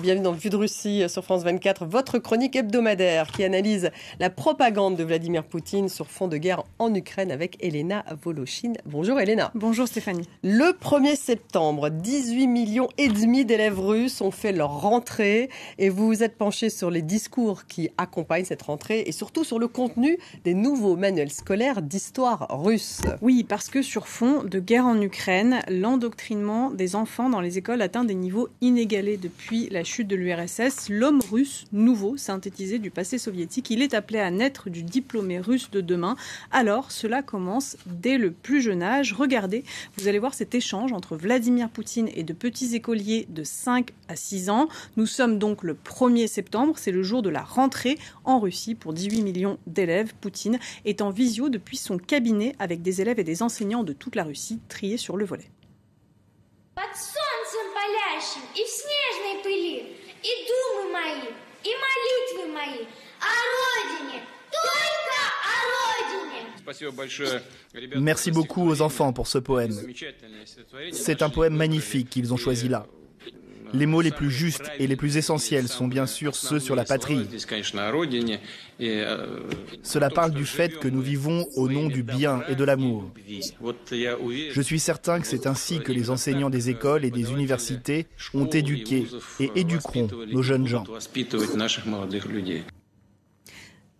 Bienvenue dans Vue de Russie sur France 24, votre chronique hebdomadaire qui analyse la propagande de Vladimir Poutine sur fond de guerre en Ukraine avec Elena Volochine. Bonjour Elena. Bonjour Stéphanie. Le 1er septembre, 18 millions et demi d'élèves russes ont fait leur rentrée et vous vous êtes penché sur les discours qui accompagnent cette rentrée et surtout sur le contenu des nouveaux manuels scolaires d'histoire russe. Oui, parce que sur fond de guerre en Ukraine, l'endoctrinement des enfants dans les écoles atteint des niveaux inégalés depuis la chute de l'URSS, l'homme russe nouveau, synthétisé du passé soviétique, il est appelé à naître du diplômé russe de demain. Alors, cela commence dès le plus jeune âge. Regardez, vous allez voir cet échange entre Vladimir Poutine et de petits écoliers de 5 à 6 ans. Nous sommes donc le 1er septembre, c'est le jour de la rentrée en Russie pour 18 millions d'élèves. Poutine est en visio depuis son cabinet avec des élèves et des enseignants de toute la Russie triés sur le volet. Merci beaucoup aux enfants pour ce poème. C'est un poème magnifique qu'ils ont choisi là. Les mots les plus justes et les plus essentiels sont bien sûr ceux sur la patrie. Cela parle du fait que nous vivons au nom du bien et de l'amour. Je suis certain que c'est ainsi que les enseignants des écoles et des universités ont éduqué et éduqueront nos jeunes gens.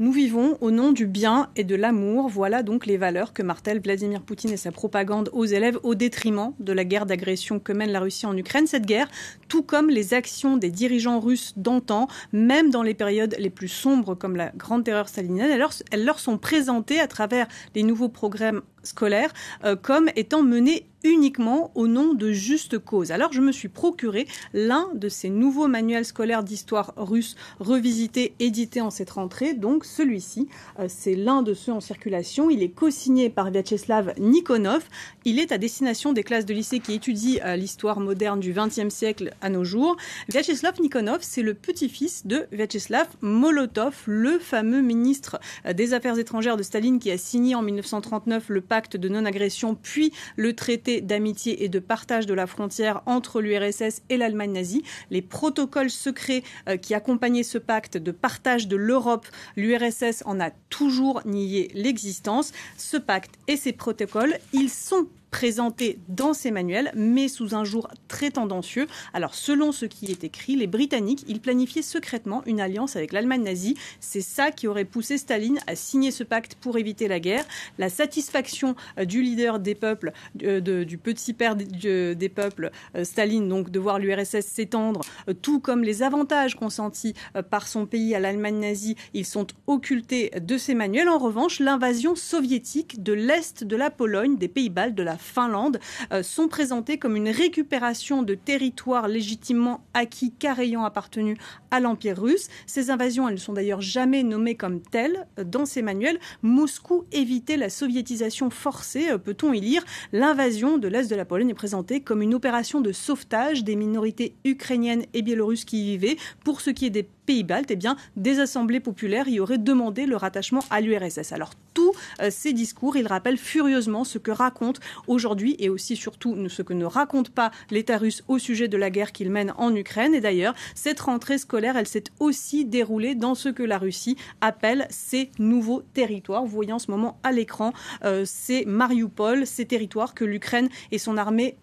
Nous vivons au nom du bien et de l'amour. Voilà donc les valeurs que martèle Vladimir Poutine et sa propagande aux élèves au détriment de la guerre d'agression que mène la Russie en Ukraine. Cette guerre, tout comme les actions des dirigeants russes d'antan, même dans les périodes les plus sombres comme la Grande Terreur stalinienne, elles leur, sont présentées à travers les nouveaux programmes scolaires euh, comme étant menées uniquement au nom de justes causes. Alors je me suis procuré l'un de ces nouveaux manuels scolaires d'histoire russe revisités, édités en cette rentrée. Donc celui-ci, euh, c'est l'un de ceux en circulation. Il est co-signé par Vyacheslav Nikonov. Il est à destination des classes de lycée qui étudient euh, l'histoire moderne du XXe siècle à nos jours. Vyacheslav Nikonov, c'est le petit-fils de Vyacheslav Molotov, le fameux ministre des Affaires étrangères de Staline qui a signé en 1939 le pacte de non-agression puis le traité d'amitié et de partage de la frontière entre l'URSS et l'Allemagne nazie. Les protocoles secrets euh, qui accompagnaient ce pacte de partage de l'Europe, l'URSS en a toujours nié l'existence. Ce pacte et ces protocoles, ils sont présenté dans ces manuels, mais sous un jour très tendancieux. Alors, selon ce qui est écrit, les Britanniques, ils planifiaient secrètement une alliance avec l'Allemagne nazie. C'est ça qui aurait poussé Staline à signer ce pacte pour éviter la guerre. La satisfaction euh, du leader des peuples, euh, du petit père des peuples, euh, Staline, donc de voir l'URSS s'étendre, tout comme les avantages consentis par son pays à l'Allemagne nazie, ils sont occultés de ces manuels. En revanche, l'invasion soviétique de l'Est de la Pologne, des Pays-Baltes, de la Finlande euh, sont présentés comme une récupération de territoires légitimement acquis car ayant appartenu à l'Empire russe. Ces invasions, elles ne sont d'ailleurs jamais nommées comme telles euh, dans ces manuels. Moscou évitait la soviétisation forcée, euh, peut-on y lire. L'invasion de l'Est de la Pologne est présentée comme une opération de sauvetage des minorités ukrainiennes et biélorusses qui y vivaient. Pour ce qui est des Pays-Baltes, eh bien, des assemblées populaires y auraient demandé le rattachement à l'URSS. Alors, tous euh, ces discours, ils rappellent furieusement ce que raconte aujourd'hui et aussi surtout ce que ne raconte pas l'État russe au sujet de la guerre qu'il mène en Ukraine. Et d'ailleurs, cette rentrée scolaire, elle s'est aussi déroulée dans ce que la Russie appelle ses nouveaux territoires. Vous voyez en ce moment à l'écran, euh, c'est Mariupol, ces territoires que l'Ukraine et son armée,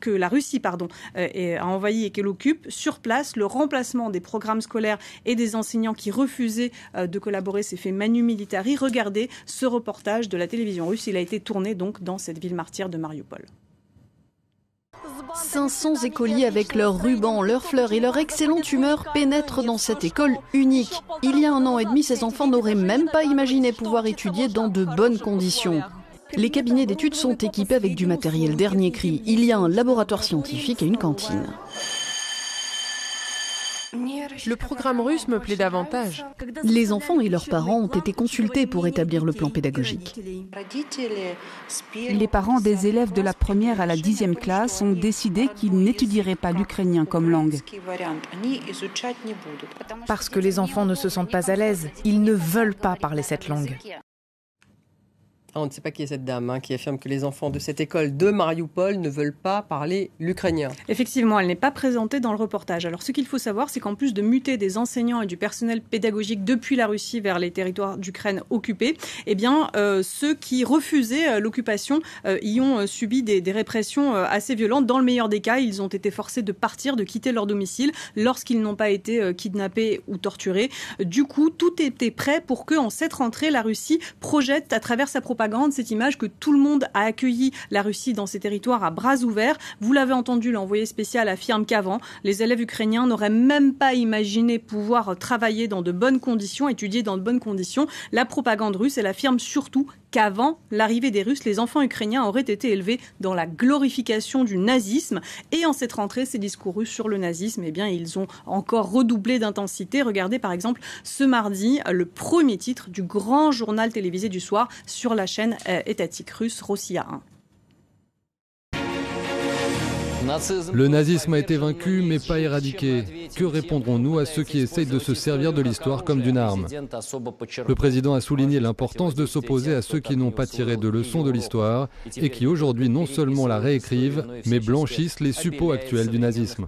que la Russie, pardon, euh, a envahi et qu'elle occupe. Sur place, le remplacement des programmes scolaires et des enseignants qui refusaient euh, de collaborer s'est fait manu militari. Regardez ce reportage de la télévision russe. Il a été tourné donc dans cette ville martyre de Mariupol. 500 écoliers avec leurs rubans, leurs fleurs et leur excellente humeur pénètrent dans cette école unique. Il y a un an et demi, ces enfants n'auraient même pas imaginé pouvoir étudier dans de bonnes conditions. Les cabinets d'études sont équipés avec du matériel dernier cri. Il y a un laboratoire scientifique et une cantine. Le programme russe me plaît davantage. Les enfants et leurs parents ont été consultés pour établir le plan pédagogique. Les parents des élèves de la première à la dixième classe ont décidé qu'ils n'étudieraient pas l'ukrainien comme langue. Parce que les enfants ne se sentent pas à l'aise. Ils ne veulent pas parler cette langue. On ne sait pas qui est cette dame hein, qui affirme que les enfants de cette école de Mariupol ne veulent pas parler l'ukrainien. Effectivement, elle n'est pas présentée dans le reportage. Alors ce qu'il faut savoir, c'est qu'en plus de muter des enseignants et du personnel pédagogique depuis la Russie vers les territoires d'Ukraine occupés, eh bien euh, ceux qui refusaient euh, l'occupation euh, y ont subi des, des répressions assez violentes. Dans le meilleur des cas, ils ont été forcés de partir, de quitter leur domicile lorsqu'ils n'ont pas été kidnappés ou torturés. Du coup, tout était prêt pour que, en cette rentrée, la Russie projette à travers sa propagande cette image que tout le monde a accueilli la Russie dans ses territoires à bras ouverts. Vous l'avez entendu, l'envoyé spécial affirme qu'avant, les élèves ukrainiens n'auraient même pas imaginé pouvoir travailler dans de bonnes conditions, étudier dans de bonnes conditions. La propagande russe, elle affirme surtout qu'avant l'arrivée des Russes, les enfants ukrainiens auraient été élevés dans la glorification du nazisme. Et en cette rentrée, ces discours russes sur le nazisme, eh bien, ils ont encore redoublé d'intensité. Regardez par exemple ce mardi le premier titre du grand journal télévisé du soir sur la chaîne euh, étatique russe Rossiya 1. Le nazisme a été vaincu mais pas éradiqué. Que répondrons-nous à ceux qui essayent de se servir de l'histoire comme d'une arme Le président a souligné l'importance de s'opposer à ceux qui n'ont pas tiré de leçons de l'histoire et qui aujourd'hui non seulement la réécrivent mais blanchissent les suppôts actuels du nazisme.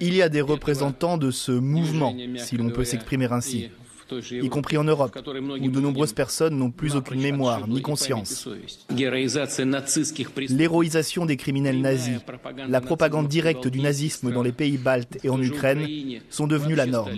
Il y a des représentants de ce mouvement, si l'on peut s'exprimer ainsi y compris en Europe, où de nombreuses personnes n'ont plus aucune mémoire ni conscience. L'héroïsation des criminels nazis, la propagande directe du nazisme dans les pays baltes et en Ukraine sont devenues la norme.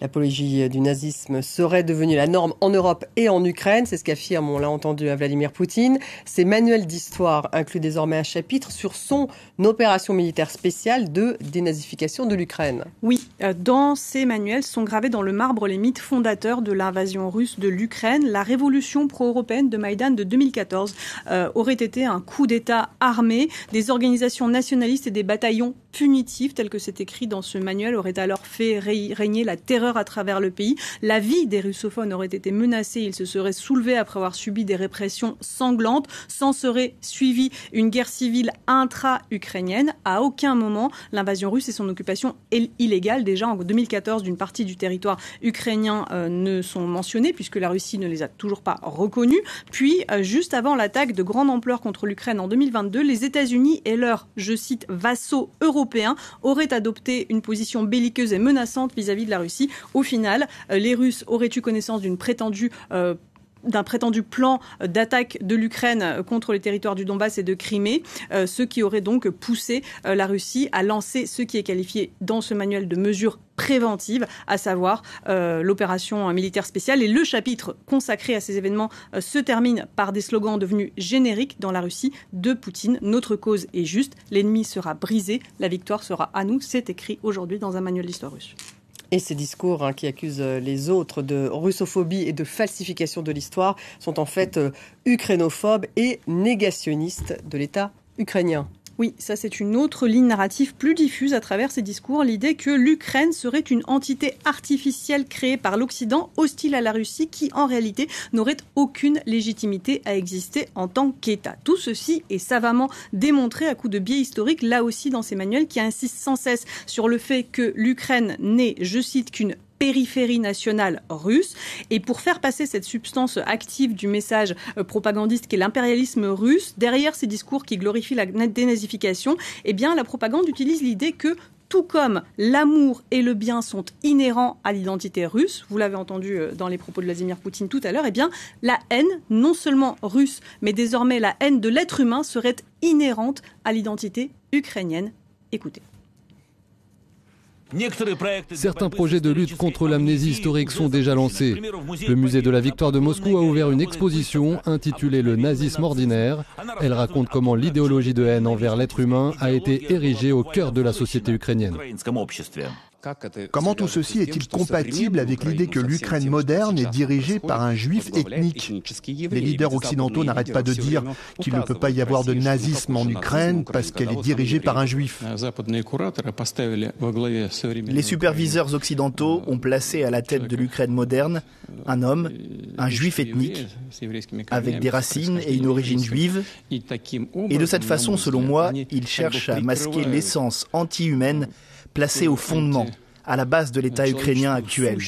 L'apologie du nazisme serait devenue la norme en Europe et en Ukraine, c'est ce qu'affirme, on l'a entendu, à Vladimir Poutine. Ces manuels d'histoire incluent désormais un chapitre sur son opération militaire spéciale de dénazification de l'Ukraine. Oui, euh, dans ces manuels sont gravés dans le marbre les mythes fondateurs de l'invasion russe de l'Ukraine. La révolution pro-européenne de Maïdan de 2014 euh, aurait été un coup d'État armé. Des organisations nationalistes et des bataillons punitifs, tels que c'est écrit dans ce manuel, auraient alors fait régner la terreur à travers le pays. La vie des russophones aurait été menacée. Ils se seraient soulevés après avoir subi des répressions sanglantes. S'en serait suivi une guerre civile intra-ukrainienne. À aucun moment, l'invasion russe et son occupation illégale, déjà en 2014, d'une partie du territoire ukrainien euh, ne sont mentionnées puisque la Russie ne les a toujours pas reconnues. Puis, euh, juste avant l'attaque de grande ampleur contre l'Ukraine en 2022, les États-Unis et leurs, je cite, vassaux européens auraient adopté une position belliqueuse et menaçante vis à -vis de la Russie. Au final, euh, les Russes auraient eu connaissance d'une prétendue euh, d'un prétendu plan d'attaque de l'Ukraine contre les territoires du Donbass et de Crimée, euh, ce qui aurait donc poussé la Russie à lancer ce qui est qualifié dans ce manuel de mesures préventives, à savoir l'opération militaire spéciale. Et le chapitre consacré à ces événements se termine par des slogans devenus génériques dans la Russie de Poutine. Notre cause est juste, l'ennemi sera brisé, la victoire sera à nous. C'est écrit aujourd'hui dans un manuel d'histoire russe. Et ces discours hein, qui accusent euh, les autres de russophobie et de falsification de l'histoire sont en fait euh, ukrainophobes et négationnistes de l'État ukrainien. Oui, ça c'est une autre ligne narrative plus diffuse à travers ces discours, l'idée que l'Ukraine serait une entité artificielle créée par l'Occident, hostile à la Russie, qui en réalité n'aurait aucune légitimité à exister en tant qu'État. Tout ceci est savamment démontré à coup de biais historiques, là aussi dans ces manuels qui insistent sans cesse sur le fait que l'Ukraine n'est, je cite, qu'une périphérie nationale russe. Et pour faire passer cette substance active du message euh, propagandiste qui est l'impérialisme russe, derrière ces discours qui glorifient la dénazification, eh bien, la propagande utilise l'idée que tout comme l'amour et le bien sont inhérents à l'identité russe, vous l'avez entendu euh, dans les propos de Vladimir Poutine tout à l'heure, eh bien, la haine, non seulement russe, mais désormais la haine de l'être humain serait inhérente à l'identité ukrainienne. Écoutez. Certains projets de lutte contre l'amnésie historique sont déjà lancés. Le musée de la Victoire de Moscou a ouvert une exposition intitulée Le nazisme ordinaire. Elle raconte comment l'idéologie de haine envers l'être humain a été érigée au cœur de la société ukrainienne. Comment tout ceci est-il compatible avec l'idée que l'Ukraine moderne est dirigée par un juif ethnique Les leaders occidentaux n'arrêtent pas de dire qu'il ne peut pas y avoir de nazisme en Ukraine parce qu'elle est dirigée par un juif. Les superviseurs occidentaux ont placé à la tête de l'Ukraine moderne un homme, un juif ethnique, avec des racines et une origine juive. Et de cette façon, selon moi, ils cherchent à masquer l'essence anti-humaine placée au fondement, à la base de l'État ukrainien actuel.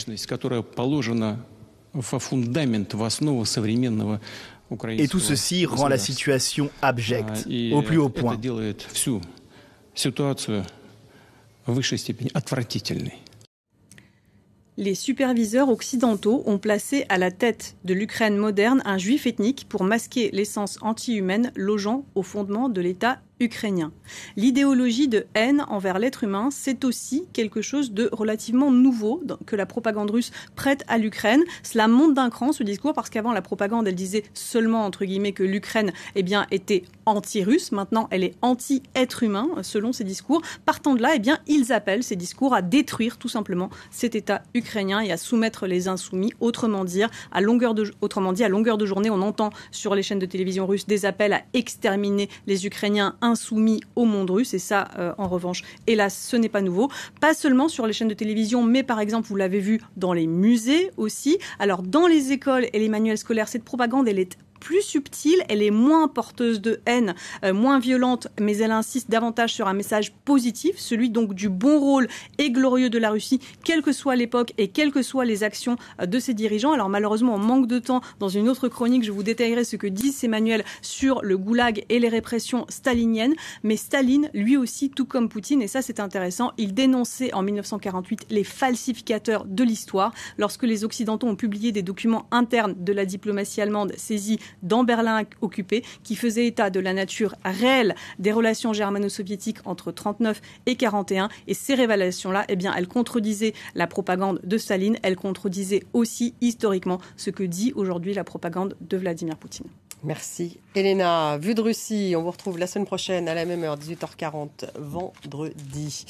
Et tout ceci rend la situation abjecte, au plus haut point. Les superviseurs occidentaux ont placé à la tête de l'Ukraine moderne un juif ethnique pour masquer l'essence anti-humaine logeant au fondement de l'État ukrainien. L'idéologie de haine envers l'être humain, c'est aussi quelque chose de relativement nouveau que la propagande russe prête à l'Ukraine. Cela monte d'un cran ce discours parce qu'avant la propagande, elle disait seulement entre guillemets que l'Ukraine eh bien était anti-russe. Maintenant, elle est anti-être humain selon ses discours. Partant de là, eh bien ils appellent ces discours à détruire tout simplement cet État ukrainien et à soumettre les insoumis. Autrement dire, à longueur de autrement dit à longueur de journée, on entend sur les chaînes de télévision russes des appels à exterminer les Ukrainiens insoumis au monde russe. Et ça, euh, en revanche, hélas, ce n'est pas nouveau. Pas seulement sur les chaînes de télévision, mais par exemple, vous l'avez vu dans les musées aussi. Alors, dans les écoles et les manuels scolaires, cette propagande, elle est plus subtile, elle est moins porteuse de haine, euh, moins violente, mais elle insiste davantage sur un message positif, celui donc du bon rôle et glorieux de la Russie, quelle que soit l'époque et quelles que soient les actions euh, de ses dirigeants. Alors malheureusement, on manque de temps. Dans une autre chronique, je vous détaillerai ce que disent ces manuels sur le goulag et les répressions staliniennes. Mais Staline, lui aussi, tout comme Poutine, et ça c'est intéressant, il dénonçait en 1948 les falsificateurs de l'histoire. Lorsque les Occidentaux ont publié des documents internes de la diplomatie allemande saisis dans Berlin occupé, qui faisait état de la nature réelle des relations germano-soviétiques entre 39 et 41. Et ces révélations-là, eh bien, elles contredisaient la propagande de Staline, elles contredisaient aussi historiquement ce que dit aujourd'hui la propagande de Vladimir Poutine. Merci. Elena, vue de Russie, on vous retrouve la semaine prochaine à la même heure, 18h40, vendredi.